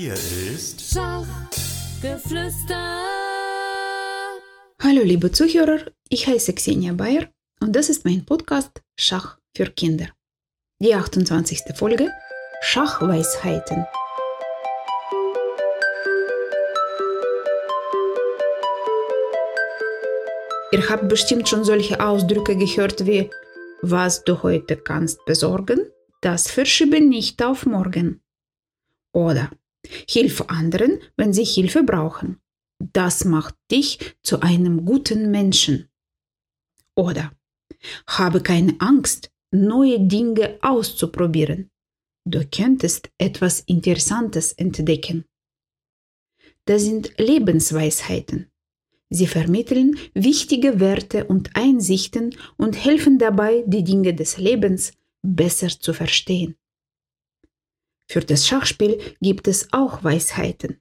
Hier ist Schachgeflüster. Hallo liebe Zuhörer, ich heiße Xenia Bayer und das ist mein Podcast Schach für Kinder. Die 28. Folge Schachweisheiten. Ihr habt bestimmt schon solche Ausdrücke gehört wie was du heute kannst besorgen, das verschiebe nicht auf morgen. Oder Hilf anderen, wenn sie Hilfe brauchen. Das macht dich zu einem guten Menschen. Oder habe keine Angst, neue Dinge auszuprobieren. Du könntest etwas Interessantes entdecken. Das sind Lebensweisheiten. Sie vermitteln wichtige Werte und Einsichten und helfen dabei, die Dinge des Lebens besser zu verstehen. Für das Schachspiel gibt es auch Weisheiten.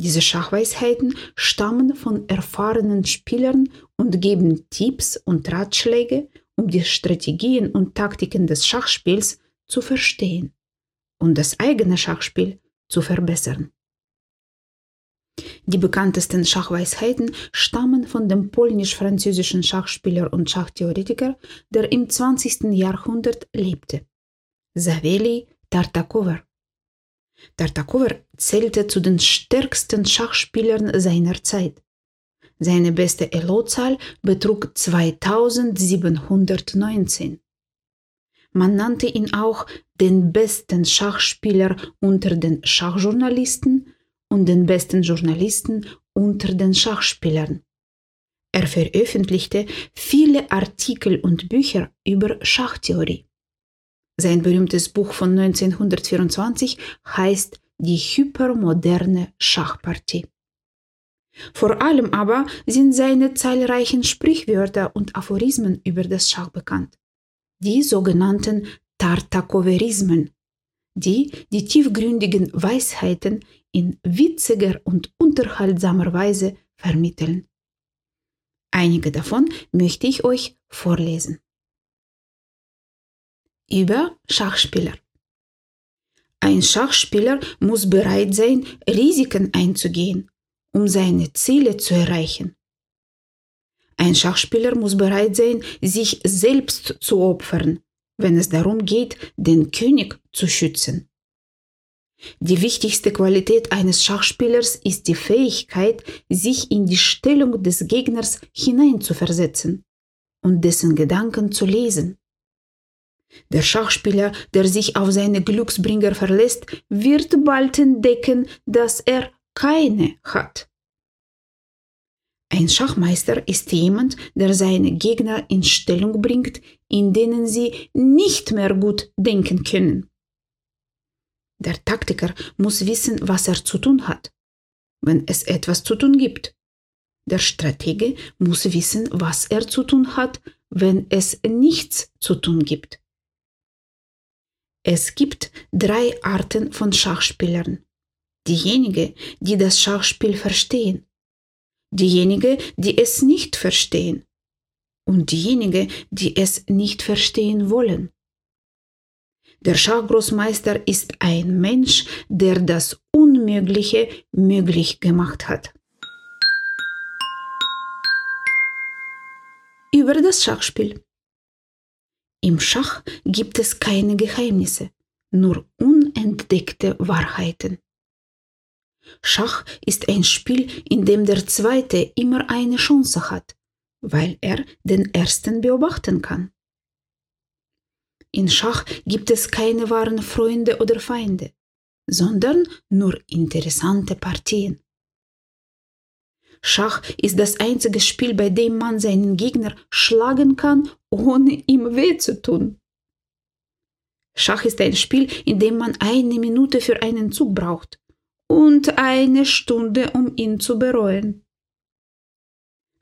Diese Schachweisheiten stammen von erfahrenen Spielern und geben Tipps und Ratschläge, um die Strategien und Taktiken des Schachspiels zu verstehen und das eigene Schachspiel zu verbessern. Die bekanntesten Schachweisheiten stammen von dem polnisch-französischen Schachspieler und Schachtheoretiker, der im 20. Jahrhundert lebte. Saveli Tartakower. Tartakower zählte zu den stärksten Schachspielern seiner Zeit. Seine beste Elo-Zahl betrug 2719. Man nannte ihn auch den besten Schachspieler unter den Schachjournalisten und den besten Journalisten unter den Schachspielern. Er veröffentlichte viele Artikel und Bücher über Schachtheorie. Sein berühmtes Buch von 1924 heißt Die hypermoderne Schachpartie. Vor allem aber sind seine zahlreichen Sprichwörter und Aphorismen über das Schach bekannt. Die sogenannten Tartakoverismen, die die tiefgründigen Weisheiten in witziger und unterhaltsamer Weise vermitteln. Einige davon möchte ich euch vorlesen über Schachspieler. Ein Schachspieler muss bereit sein, Risiken einzugehen, um seine Ziele zu erreichen. Ein Schachspieler muss bereit sein, sich selbst zu opfern, wenn es darum geht, den König zu schützen. Die wichtigste Qualität eines Schachspielers ist die Fähigkeit, sich in die Stellung des Gegners hineinzuversetzen und dessen Gedanken zu lesen. Der Schachspieler, der sich auf seine Glücksbringer verlässt, wird bald entdecken, dass er keine hat. Ein Schachmeister ist jemand, der seine Gegner in Stellung bringt, in denen sie nicht mehr gut denken können. Der Taktiker muss wissen, was er zu tun hat, wenn es etwas zu tun gibt. Der Stratege muss wissen, was er zu tun hat, wenn es nichts zu tun gibt. Es gibt drei Arten von Schachspielern. Diejenige, die das Schachspiel verstehen, diejenige, die es nicht verstehen und diejenige, die es nicht verstehen wollen. Der Schachgroßmeister ist ein Mensch, der das Unmögliche möglich gemacht hat. Über das Schachspiel. Im Schach gibt es keine Geheimnisse, nur unentdeckte Wahrheiten. Schach ist ein Spiel, in dem der Zweite immer eine Chance hat, weil er den Ersten beobachten kann. In Schach gibt es keine wahren Freunde oder Feinde, sondern nur interessante Partien. Schach ist das einzige Spiel, bei dem man seinen Gegner schlagen kann, ohne ihm weh zu tun. Schach ist ein Spiel, in dem man eine Minute für einen Zug braucht und eine Stunde, um ihn zu bereuen.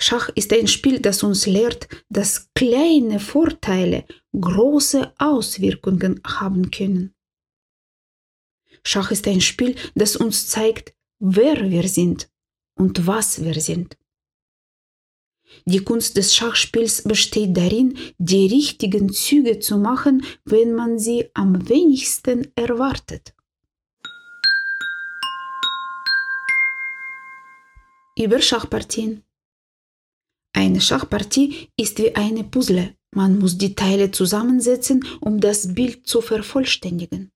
Schach ist ein Spiel, das uns lehrt, dass kleine Vorteile große Auswirkungen haben können. Schach ist ein Spiel, das uns zeigt, wer wir sind und was wir sind. Die Kunst des Schachspiels besteht darin, die richtigen Züge zu machen, wenn man sie am wenigsten erwartet. Über Schachpartien. Eine Schachpartie ist wie eine Puzzle. Man muss die Teile zusammensetzen, um das Bild zu vervollständigen.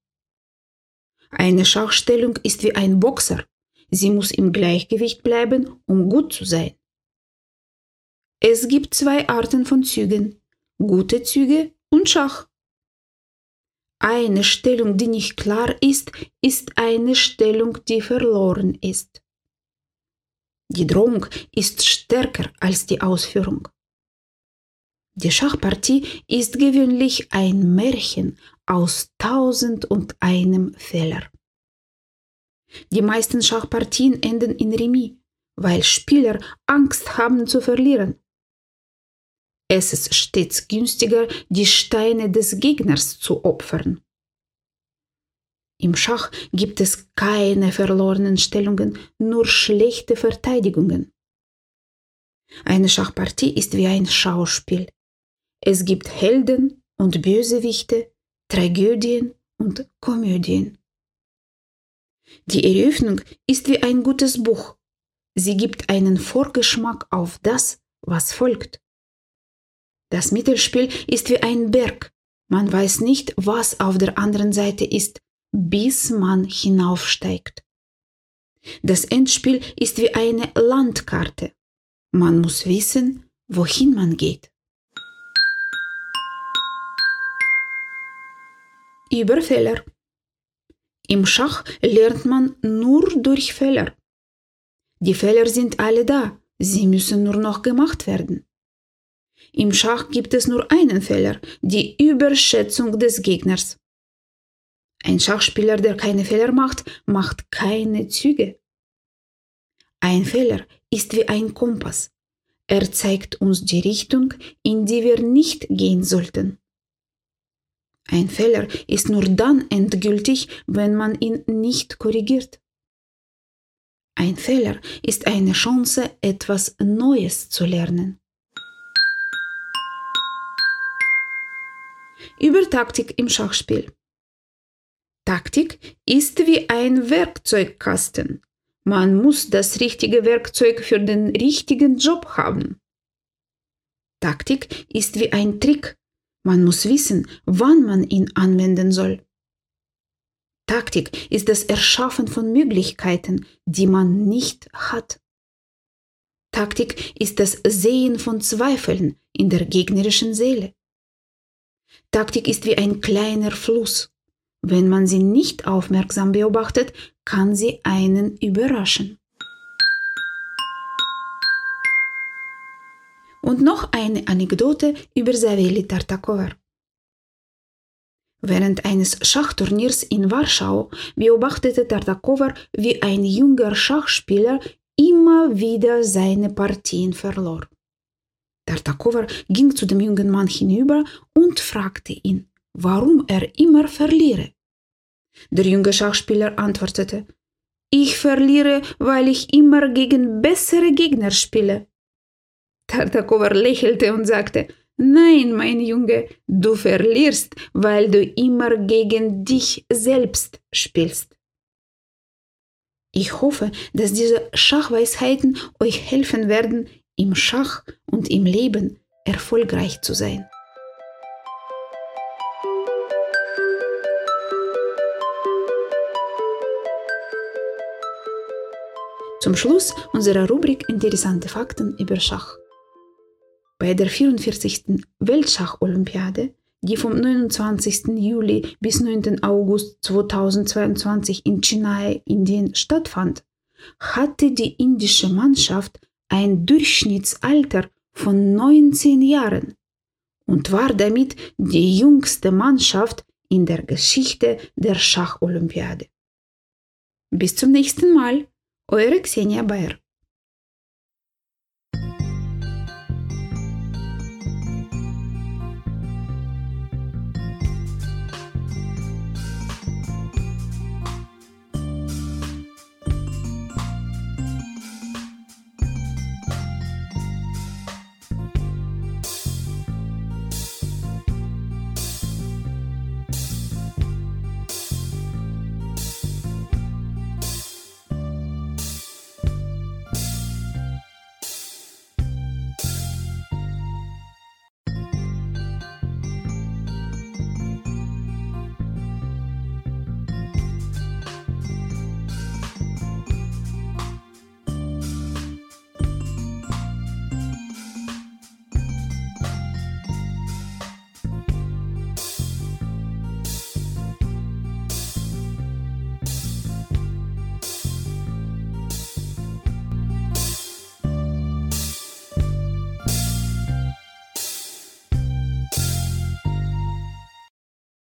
Eine Schachstellung ist wie ein Boxer. Sie muss im Gleichgewicht bleiben, um gut zu sein. Es gibt zwei Arten von Zügen, gute Züge und Schach. Eine Stellung, die nicht klar ist, ist eine Stellung, die verloren ist. Die Drohung ist stärker als die Ausführung. Die Schachpartie ist gewöhnlich ein Märchen aus tausend und einem Fehler. Die meisten Schachpartien enden in Remis, weil Spieler Angst haben zu verlieren. Es ist stets günstiger, die Steine des Gegners zu opfern. Im Schach gibt es keine verlorenen Stellungen, nur schlechte Verteidigungen. Eine Schachpartie ist wie ein Schauspiel. Es gibt Helden und Bösewichte, Tragödien und Komödien. Die Eröffnung ist wie ein gutes Buch. Sie gibt einen Vorgeschmack auf das, was folgt. Das Mittelspiel ist wie ein Berg. Man weiß nicht, was auf der anderen Seite ist, bis man hinaufsteigt. Das Endspiel ist wie eine Landkarte. Man muss wissen, wohin man geht. Über Fehler. Im Schach lernt man nur durch Fehler. Die Fehler sind alle da, sie müssen nur noch gemacht werden. Im Schach gibt es nur einen Fehler, die Überschätzung des Gegners. Ein Schachspieler, der keine Fehler macht, macht keine Züge. Ein Fehler ist wie ein Kompass. Er zeigt uns die Richtung, in die wir nicht gehen sollten. Ein Fehler ist nur dann endgültig, wenn man ihn nicht korrigiert. Ein Fehler ist eine Chance, etwas Neues zu lernen. Über Taktik im Schachspiel. Taktik ist wie ein Werkzeugkasten. Man muss das richtige Werkzeug für den richtigen Job haben. Taktik ist wie ein Trick. Man muss wissen, wann man ihn anwenden soll. Taktik ist das Erschaffen von Möglichkeiten, die man nicht hat. Taktik ist das Sehen von Zweifeln in der gegnerischen Seele. Taktik ist wie ein kleiner Fluss. Wenn man sie nicht aufmerksam beobachtet, kann sie einen überraschen. Und noch eine Anekdote über Saveli Tartakova. Während eines Schachturniers in Warschau beobachtete Tartakova, wie ein junger Schachspieler immer wieder seine Partien verlor. Tartakova ging zu dem jungen Mann hinüber und fragte ihn, warum er immer verliere. Der junge Schachspieler antwortete, ich verliere, weil ich immer gegen bessere Gegner spiele. Tartakova lächelte und sagte, Nein, mein Junge, du verlierst, weil du immer gegen dich selbst spielst. Ich hoffe, dass diese Schachweisheiten euch helfen werden, im Schach und im Leben erfolgreich zu sein. Zum Schluss unserer Rubrik Interessante Fakten über Schach. Bei der 44. Weltschach-Olympiade, die vom 29. Juli bis 9. August 2022 in Chennai, Indien stattfand, hatte die indische Mannschaft ein Durchschnittsalter von 19 Jahren und war damit die jüngste Mannschaft in der Geschichte der Schacholympiade. Bis zum nächsten Mal, eure Xenia Bayer.